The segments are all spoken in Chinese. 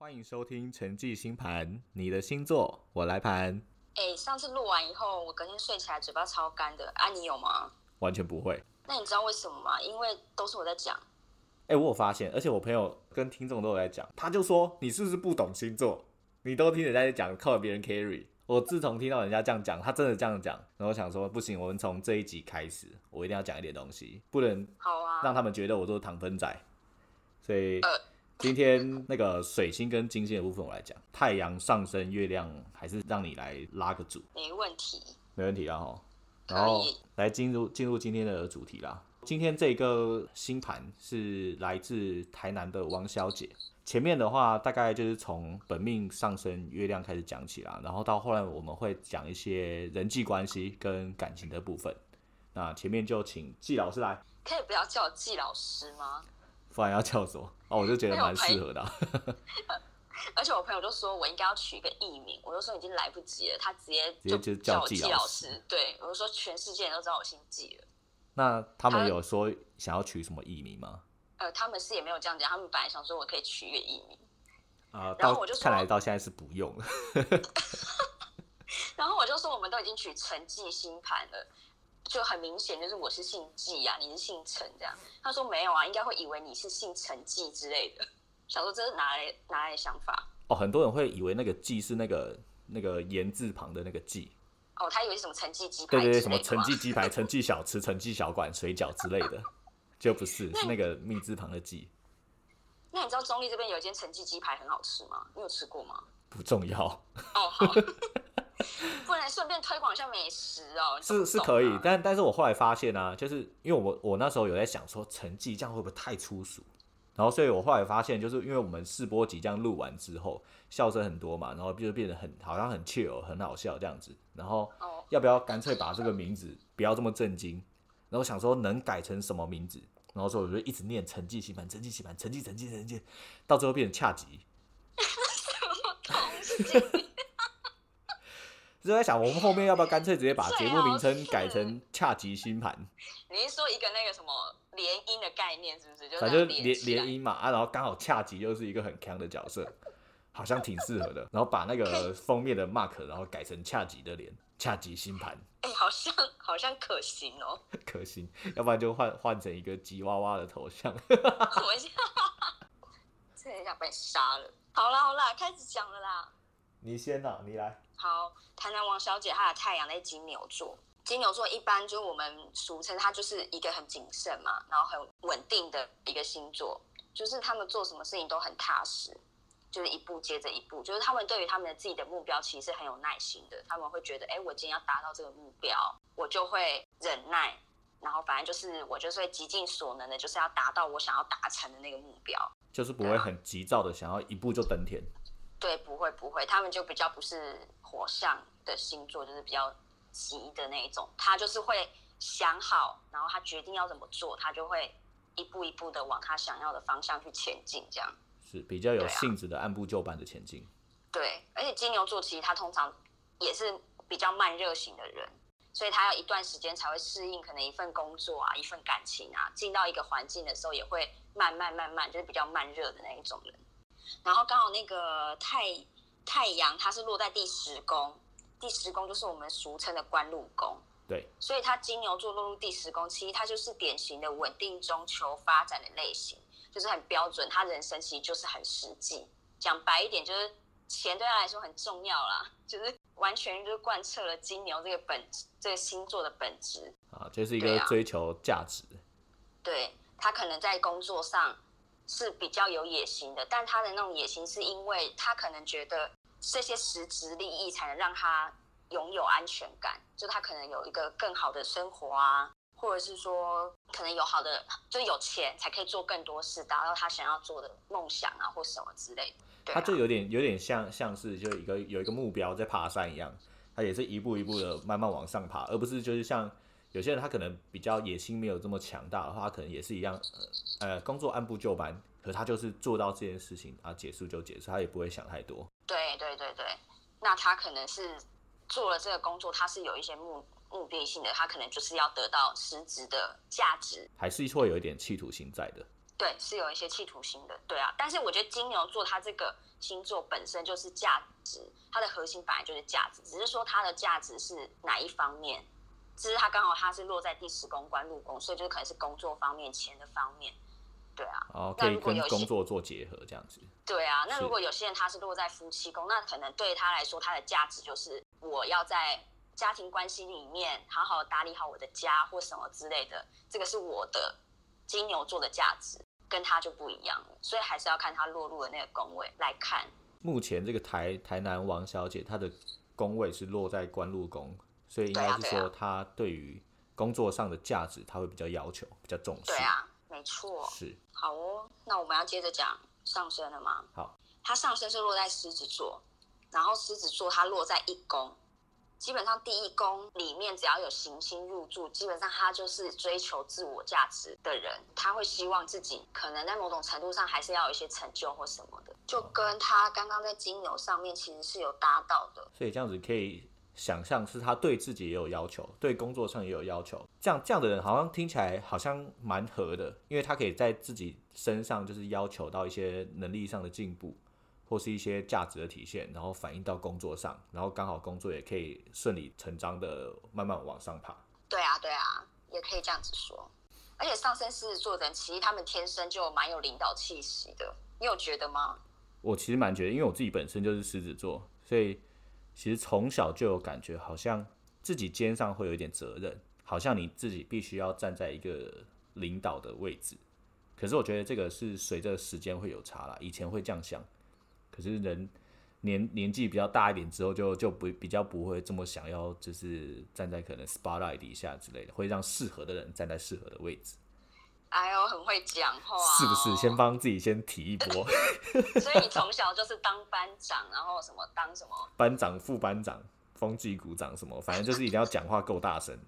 欢迎收听陈记星盘，你的星座我来盘，哎、上次录完以后，我隔天睡起来嘴巴超干的。啊，你有吗？完全不会。那你知道为什么吗？因为都是我在讲。哎、我有发现，而且我朋友跟听众都有在讲，他就说你是不是不懂星座？你都听人家在讲，靠别人 carry。我自从听到人家这样讲，他真的这样讲，然后我想说不行，我们从这一集开始，我一定要讲一点东西，不能好啊，让他们觉得我都是糖分仔。所以呃今天那个水星跟金星的部分我来讲，太阳上升、月亮还是让你来拉个主。没问题。没问题啦哈。然后来进入进入今天的主题啦。今天这个星盘是来自台南的王小姐。前面的话大概就是从本命上升月亮开始讲起啦，然后到后来我们会讲一些人际关系跟感情的部分。那前面就请季老师来，可以不要叫我季老师吗？不然要叫什么？哦，我就觉得蛮适合的啊、而且我朋友就说我应该要取一个艺名，我就说已经来不及了，他直接就叫叫我季老师师。对，我就说全世界人都知道我姓季了。那他们有说想要取什么艺名吗？呃，他们是也没有这样讲，他们本来想说我可以取一个艺名，啊、到然后我就说看来到现在是不用了。然后我就说我们都已经取陈季星盘了，就很明显就是我是姓季啊，你是姓陈这样。他说没有啊，应该会以为你是姓陈季之类的。想说这是哪来哪来的想法？哦，很多人会以为那个“纪”是那个那个言字旁的那个“纪”，哦，他以为是什么陈记鸡排对对对，什么陈记鸡排、陈记小吃、陈记小馆、水饺之类的，就不是，是那个密字旁的“季那你知道中立这边有一间陈记鸡排很好吃吗？你有吃过吗？”，不重要，哦，好，不能顺便推广一下美食哦。是是可以啊，但但是我后来发现啊，就是因为我我那时候有在想说成绩这样会不会太粗俗，然后所以我后来发现，就是因为我们试播集这样录完之后，笑声很多嘛，然后就变得很好像很 chill 很好笑这样子，然后哦，要不要干脆把这个名字不要这么震惊？然后想说能改成什么名字，然后所以我就一直念成绩棋盘，成绩棋盘，成绩成绩成绩，到最后变成恰吉。东西就在想，我们后面要不要干脆直接把节目名称改成恰吉星盘？你是说一个那个什么联姻的概念是不是？就反正联联姻嘛啊，然后刚好恰吉又是一个很强的角色，好像挺适合的。然后把那个封面的 mark，然后改成恰吉的脸，恰吉星盘哎、好像好像可行哦。可行，要不然就换换成一个吉娃娃的头像。我一下真的想把你杀了。好啦好啦，开始讲了啦。你先啦、你来。好，台南王小姐她的太阳在金牛座，金牛座一般就是我们俗称它就是一个很谨慎嘛，然后很稳定的一个星座，就是他们做什么事情都很踏实，就是一步接着一步，就是他们对于他们的自己的目标其实是很有耐心的，他们会觉得，哎，我今天要达到这个目标，我就会忍耐。然后反正就是我就是会极尽所能的，就是要达到我想要达成的那个目标。就是不会很急躁的想要一步就登天。对，不会不会，他们就比较不是火象的星座，就是比较急的那一种。他就是会想好，然后他决定要怎么做，他就会一步一步的往他想要的方向去前进，这样。是比较有性质的按部就班的前进。对，而且金牛座其实他通常也是比较慢热型的人，所以他要一段时间才会适应可能一份工作啊、一份感情啊，进到一个环境的时候也会慢慢慢慢，就是比较慢热的那一种人。然后刚好那个太太阳它是落在第十宫，第十宫就是我们俗称的官禄宫。对，所以它金牛座落入第十宫，其实它就是典型的稳定中求发展的类型，就是很标准。他人生其实就是很实际，讲白一点就是钱对他来说很重要啦，就是完全就是贯彻了金牛这个本质这个星座的本质。啊，就是一个追求价值。对他可能在工作上是比较有野心的，但他的那种野心是因为他可能觉得这些实质利益才能让他拥有安全感，就他可能有一个更好的生活啊，或者是说可能有好的就有钱才可以做更多事，达到他想要做的梦想啊或什么之类的。对啊它就有点有点像像是就一个有一个目标在爬山一样，他也是一步一步的慢慢往上爬，而不是就是像有些人他可能比较野心没有这么强大的话，他可能也是一样，呃呃工作按部就班，可他就是做到这件事情啊结束就结束，他也不会想太多。对对对对，那他可能是做了这个工作，他是有一些目目的性的，他可能就是要得到实质的价值。还是会有一点企图心在的。对，是有一些企图心的，对啊。但是我觉得金牛座它这个星座本身就是价值，它的核心本来就是价值，只是说它的价值是哪一方面，只是他刚好他是落在第十宫官禄宫，所以就是可能是工作方面、钱的方面，对啊。哦，可以跟工作做结合这样子。对啊，那如果有些人他是落在夫妻宫，那可能对他来说，他的价值就是我要在家庭关系里面好好打理好我的家或什么之类的，这个是我的金牛座的价值，跟他就不一样了。所以还是要看他落入的那个宫位来看。目前这个台台南王小姐她的宫位是落在官禄宫，所以应该是说他对于工作上的价值，他会比较要求，比较重视。对啊，没错。是。好哦，那我们要接着讲。上升了吗？好，它上升是落在狮子座，然后狮子座它落在一宫，基本上第一宫里面只要有行星入住，基本上他就是追求自我价值的人，他会希望自己可能在某种程度上还是要有一些成就或什么的，就跟他刚刚在金牛上面其实是有搭到的，所以这样子可以。想象是他对自己也有要求，对工作上也有要求。这样这样的人好像听起来好像蛮合的，因为他可以在自己身上就是要求到一些能力上的进步，或是一些价值的体现，然后反映到工作上，然后刚好工作也可以顺理成章的慢慢往上爬。对啊，对啊，也可以这样子说。而且上升狮子座的人，其实他们天生就蛮有领导气息的，你有觉得吗？我其实蛮觉得，因为我自己本身就是狮子座，所以。其实从小就有感觉，好像自己肩上会有一点责任，好像你自己必须要站在一个领导的位置。可是我觉得这个是随着时间会有差啦，以前会这样想，可是人年年纪比较大一点之后，就就不比较不会这么想要，就是站在可能 spotlight 底下之类的，会让适合的人站在适合的位置。哎呦，很会讲话，是不是？先帮自己先提一波。所以你从小就是当班长，然后什么当什么 班长、副班长、风纪股长什么，反正就是一定要讲话够大声。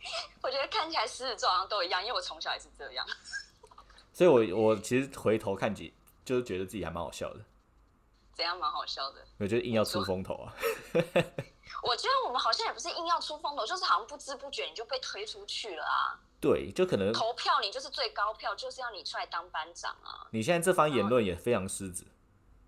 我觉得看起来狮子座好像都一样，因为我从小也是这样。所以我我其实回头看几，就是觉得自己还蛮好笑的。怎样蛮好笑的？我觉得硬要出风头啊。我觉得我们好像也不是硬要出风头，就是好像不知不觉你就被推出去了啊。对，就可能投票你就是最高票，就是要你出来当班长啊！你现在这番言论也非常狮子。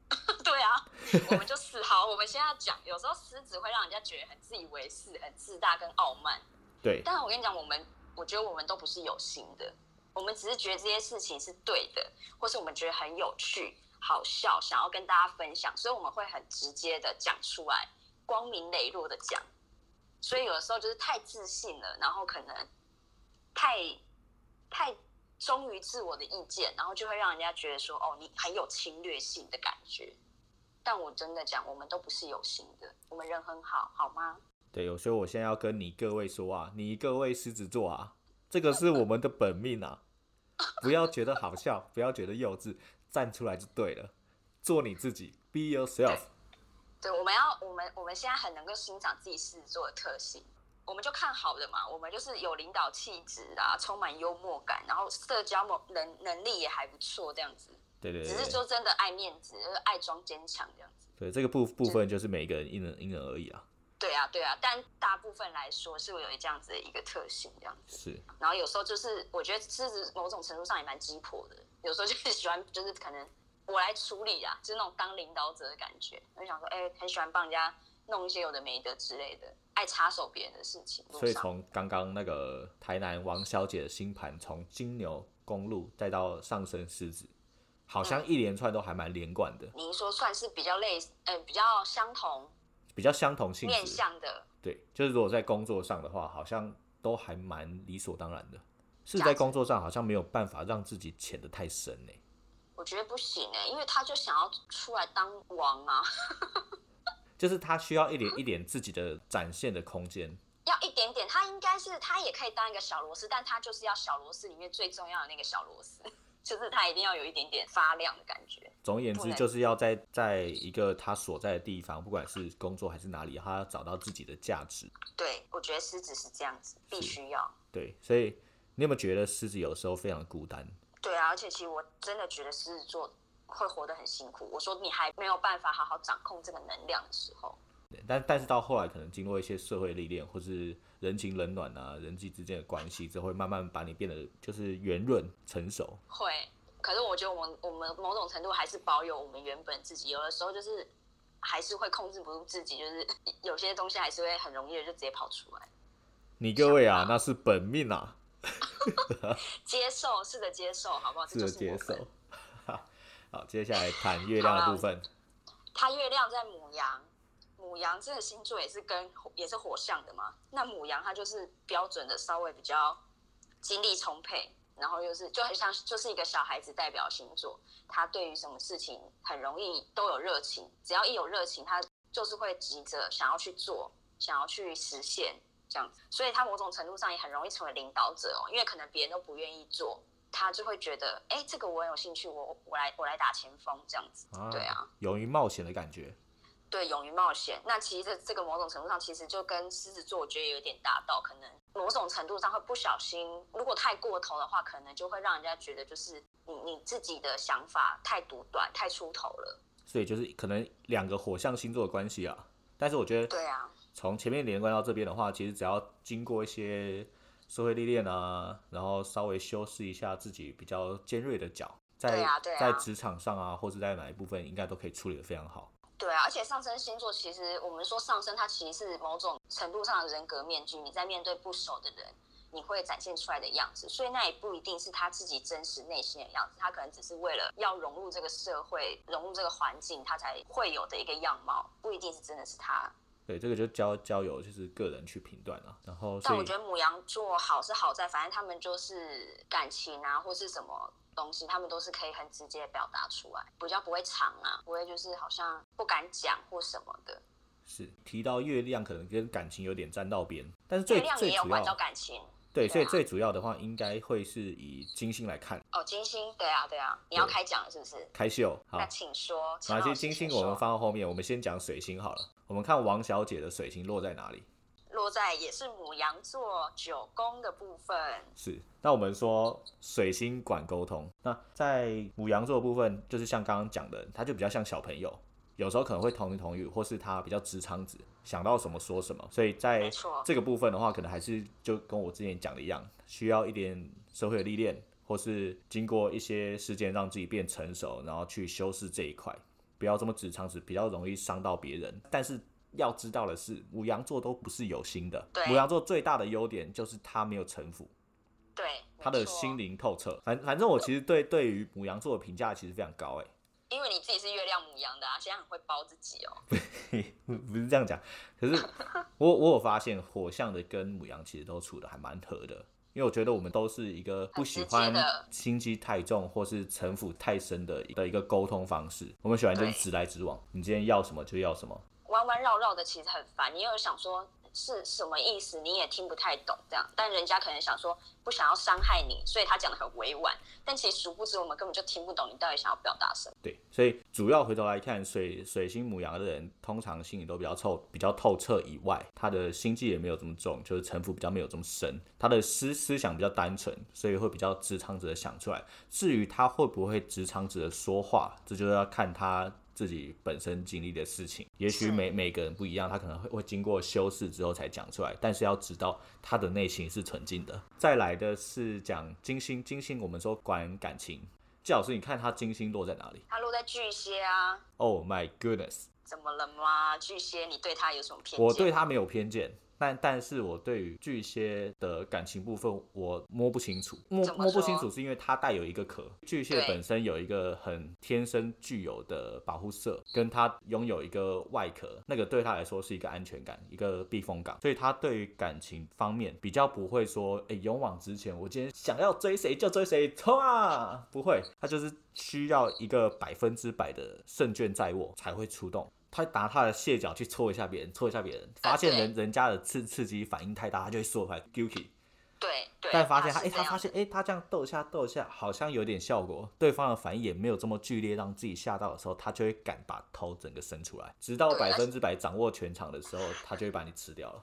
对啊，我们就是好，我们现在讲，有时候狮子会让人家觉得很自以为是、很自大跟傲慢。对，但是我跟你讲，我们我觉得我们都不是有心的，我们只是觉得这些事情是对的，或是我们觉得很有趣、好笑，想要跟大家分享，所以我们会很直接的讲出来，光明磊落的讲。所以有的时候就是太自信了，然后可能。太太忠于自我的意见，然后就会让人家觉得说，哦，你很有侵略性的感觉。但我真的讲，我们都不是有心的，我们人很好，好吗？对，所以我现在要跟你各位说啊，你各位狮子座啊，这个是我们的本命啊，不要觉得好笑，不要觉得幼稚，站出来就对了，做你自己，be yourself。对，我们要，我们我们现在很能够欣赏自己狮子座的特性。我们就看好的嘛，我们就是有领导气质啊，充满幽默感，然后社交能能力也还不错，这样子。对对。只是说真的爱面子，就是爱装坚强这样子。对，这个部部分就是每个人因人因人而异啊。对啊，对啊，但大部分来说是会有这样子的一个特性，这样子。是。然后有时候就是，我觉得狮子某种程度上也蛮鸡婆的，有时候就是喜欢，就是可能我来处理啊，就是那种当领导者的感觉。我就想说，哎，很喜欢帮人家。弄一些有的没的之类的，爱插手别人的事情。所以从刚刚那个台南王小姐的星盘，从金牛公路再到上升狮子，好像一连串都还蛮连贯的。您说算是比较类，呃，比较相同，比较相同性面向的。对，就是如果在工作上的话，好像都还蛮理所当然的。是在工作上好像没有办法让自己潜得太深呢。我觉得不行哎，因为他就想要出来当王啊。就是他需要一点一点自己的展现的空间，要一点点。他应该是他也可以当一个小螺丝，但他就是要小螺丝里面最重要的那个小螺丝，就是他一定要有一点点发亮的感觉。总而言之，就是要在在一个他所在的地方，不管是工作还是哪里，他要找到自己的价值。对，我觉得狮子是这样子，必须要。对，所以你有没有觉得狮子有时候非常孤单？对啊，而且其实我真的觉得狮子座。会活得很辛苦。我说你还没有办法好好掌控这个能量的时候，但但是到后来可能经过一些社会历练，或是人情冷暖啊，人际之间的关系，这会慢慢把你变得就是圆润成熟。会可是我觉得我们我们某种程度还是保有我们原本自己，有的时候就是还是会控制不住自己，就是 有些东西还是会很容易的就直接跑出来。你各位啊，那是本命啊，接受试着，接受好不好？是的，接受。好，接下来谈月亮的部分。它月亮在母羊，母羊这个星座也是跟也是火象的嘛。那母羊它就是标准的稍微比较精力充沛，然后又是就很像就是一个小孩子代表星座。他对于什么事情很容易都有热情，只要一有热情，他就是会急着想要去做，想要去实现这样子。所以他某种程度上也很容易成为领导者哦，因为可能别人都不愿意做。他就会觉得，哎，这个我很有兴趣，我我来我来打前锋这样子，对啊，勇于冒险的感觉。对，勇于冒险。那其实这这个某种程度上，其实就跟狮子座我觉得有点搭到，可能某种程度上会不小心，如果太过头的话，可能就会让人家觉得就是你你自己的想法太独断、太出头了。所以就是可能两个火象星座的关系啊。但是我觉得，对啊，从前面连贯到这边的话，其实只要经过一些。社会历练啊，然后稍微修饰一下自己比较尖锐的角，在在职场上啊，或者在哪一部分，应该都可以处理的非常好。对啊，而且上升星座其实我们说上升，它其实是某种程度上的人格面具。你在面对不熟的人，你会展现出来的样子，所以那也不一定是他自己真实内心的样子，他可能只是为了要融入这个社会、融入这个环境，他才会有的一个样貌，不一定是真的是他。对，这个就交交由就是个人去评断了。然后，但我觉得母羊座好是好在，反正他们就是感情啊，或是什么东西，他们都是可以很直接表达出来，比较不会藏啊，不会就是好像不敢讲或什么的。是提到月亮，可能跟感情有点沾到边，但是最最主要感情。对，所以最主要的话，应该会是以金星来看。哦，金星，对啊，对啊，你要开讲了是不是？开秀，好，那请说。哪些金星我们放到后面，我们先讲水星好了。我们看王小姐的水星落在哪里？落在也是母羊座九宫的部分。是，那我们说水星管沟通，那在母羊座的部分，就是像刚刚讲的，它就比较像小朋友。有时候可能会同言同语，或是他比较直肠子，想到什么说什么。所以在这个部分的话，可能还是就跟我之前讲的一样，需要一点社会的历练，或是经过一些事件让自己变成熟，然后去修饰这一块，不要这么直肠子，比较容易伤到别人。但是要知道的是，母羊座都不是有心的。母羊座最大的优点就是他没有城府，对，他的心灵透彻。反反正我其实对对于母羊座的评价其实非常高，哎。因为你自己是月亮母羊的啊，现在很会包自己哦。不 不是这样讲，可是 我我有发现火象的跟母羊其实都处的还蛮合的，因为我觉得我们都是一个不喜欢心机太重或是城府太深的的一个沟通方式，我们喜欢就是直来直往，你今天要什么就要什么，弯弯绕绕的其实很烦，你有想说。是什么意思？你也听不太懂，这样。但人家可能想说不想要伤害你，所以他讲的很委婉。但其实殊不知，我们根本就听不懂你到底想要表达什么。对，所以主要回头来看，水水星母羊的人，通常心里都比较透，比较透彻以外，他的心计也没有这么重，就是城府比较没有这么深，他的思思想比较单纯，所以会比较直肠子的想出来。至于他会不会直肠子的说话，这就要看他。自己本身经历的事情，也许每每个人不一样，他可能会会经过修饰之后才讲出来。但是要知道他的内心是纯净的。再来的是讲金星，金星我们说管感情。季老师，你看他金星落在哪里？他落在巨蟹啊。Oh my goodness！怎么了吗？巨蟹，你对他有什么偏见？我对他没有偏见。但但是我对于巨蟹的感情部分，我摸不清楚，摸摸不清楚是因为它带有一个壳。巨蟹本身有一个很天生具有的保护色，跟它拥有一个外壳，那个对他来说是一个安全感，一个避风港。所以他对于感情方面比较不会说，哎，勇往直前，我今天想要追谁就追谁，冲啊！不会，他就是需要一个百分之百的胜券在握才会出动。他拿他的蟹脚去戳一下别人，戳一下别人，发现人人家的刺刺激反应太大，他就会缩回来，guilty。对对。但发现他，哎，他发现，哎，他这样逗一下逗一下，好像有点效果，对方的反应也没有这么剧烈，让自己吓到的时候，他就会敢把头整个伸出来，直到百分之百掌握全场的时候，他就会把你吃掉了。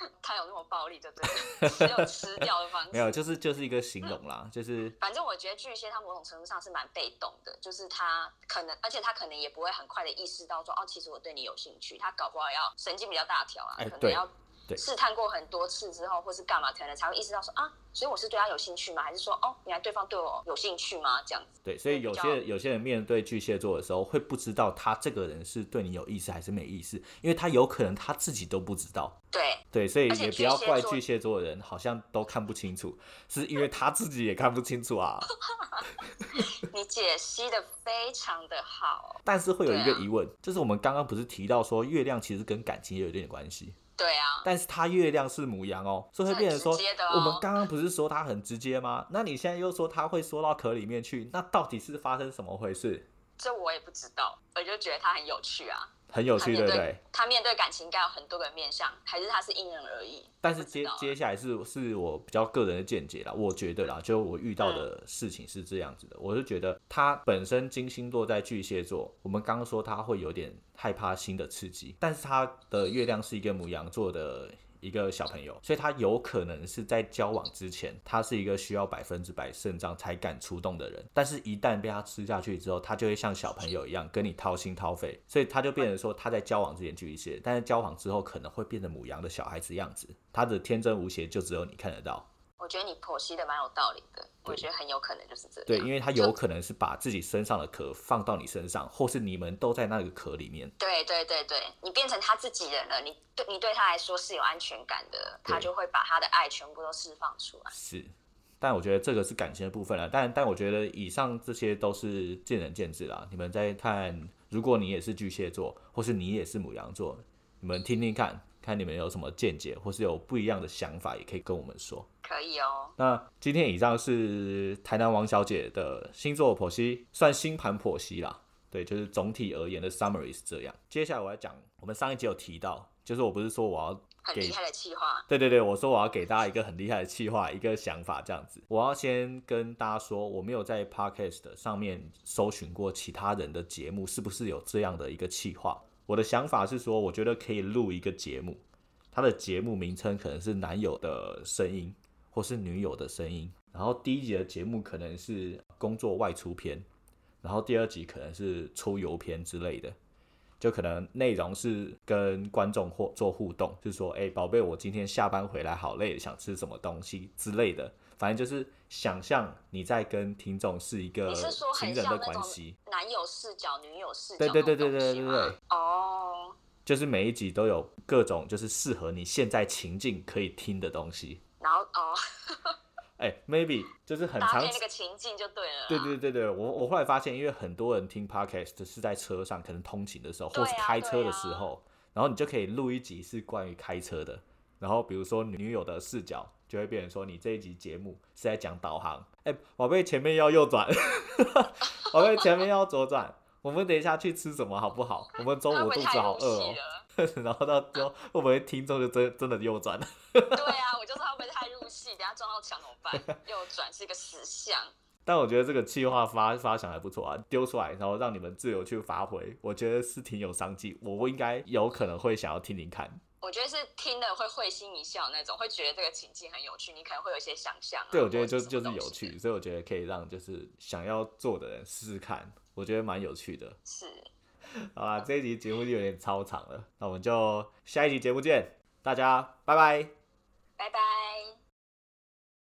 他有那么暴力，对不对？只有吃掉的方式。没有，就是就是一个形容啦，就是。反正我觉得巨蟹他某种程度上是蛮被动的，就是他可能，而且他可能也不会很快的意识到说，哦，其实我对你有兴趣。他搞不好要神经比较大条啊，可能要对试探过很多次之后，或是干嘛，可能才会意识到说啊，所以我是对他有兴趣吗？还是说哦，原来对方对我有兴趣吗？这样子。对，所以有些有些人面对巨蟹座的时候，会不知道他这个人是对你有意思还是没意思，因为他有可能他自己都不知道。对，对，所以也不要怪巨蟹座的人，好像都看不清楚，是因为他自己也看不清楚啊。你解析的非常的好。但是会有一个疑问，就是我们刚刚不是提到说月亮其实跟感情也有一点关系，对啊，但是它月亮是母羊哦，所以会变成说，我们刚刚不是说它很直接吗？那你现在又说它会缩到壳里面去，那到底是发生什么回事？这我也不知道，我就觉得它很有趣啊。很有趣，对对不对？他面对感情应该有很多个面向，还是他是因人而异？但是接接下来是是我比较个人的见解啦，我觉得啦，就我遇到嗯的事情是这样子的，我是觉得他本身金星落在巨蟹座，我们刚刚说他会有点害怕新的刺激，但是他的月亮是一个母羊座的。一个小朋友，所以他有可能是在交往之前，他是一个需要百分之百肾脏才敢出动的人，但是一旦被他吃下去之后，他就会像小朋友一样跟你掏心掏肺，所以他就变成说他在交往之前巨蟹，但是交往之后可能会变成母羊的小孩子样子，他的天真无邪就只有你看得到。我觉得你剖析的蛮有道理的，我觉得很有可能就是这样。对，因为他有可能是把自己身上的壳放到你身上，或是你们都在那个壳里面。对对对对，你变成他自己人了，你对你对他来说是有安全感的，他就会把他的爱全部都释放出来。是，但我觉得这个是感情的部分了。但但我觉得以上这些都是见仁见智啦。你们在看，如果你也是巨蟹座，或是你也是母羊座，你们听听看，看你们有什么见解，或是有不一样的想法，也可以跟我们说。可以哦，那今天以上是台南王小姐的星座剖析，算星盘剖析啦。对，就是总体而言的 summary 是这样。接下来我要讲，我们上一集有提到，就是我不是说我要给很厉害的企划。对对对，我说我要给大家一个很厉害的计划，一个想法这样子。我要先跟大家说，我没有在 podcast 上面搜寻过其他人的节目是不是有这样的一个计划。我的想法是说，我觉得可以录一个节目，它的节目名称可能是男友的声音，或是女友的声音。然后第一集的节目可能是工作外出篇，然后第二集可能是出游篇之类的。就可能内容是跟观众或做互动，就是说，哎、宝贝，我今天下班回来好累，想吃什么东西之类的，反正就是想象你在跟听众是一个你是说情人的像那种关系，男友视角、女友视角对对对对对对对东西吗哦，就是每一集都有各种就是适合你现在情境可以听的东西。然后哦，哎、m a y b e 就是很搭常配那个情境就对了啦。对对对对，我我后来发现，因为很多人听 podcast 是在车上，可能通勤的时候，或是开车的时候，然后你就可以录一集是关于开车的，然后比如说女友的视角，就会变成说你这一集节目是在讲导航，哎、宝贝前面要右转，宝贝前面要左转，我们等一下去吃什么好不好？我们中午肚子好饿哦、然后到最后会不会听众就真真的右转了？对啊，我就说他会不会太入戏，等下撞到墙怎么办？右转是一个死相。但我觉得这个计划发发想还不错啊，丢出来，然后让你们自由去发挥，我觉得是挺有商机。我应该有可能会想要听听看。我觉得是听了会会心一笑那种，会觉得这个情境很有趣，你可能会有一些想象、啊。对，我觉得就或者就是有。趣，所以我觉得可以让就是想要做的人试试看，我觉得蛮有趣的。是，好啦，这一集节目就有点超长了，那我们就下一集节目见，大家拜拜。拜拜。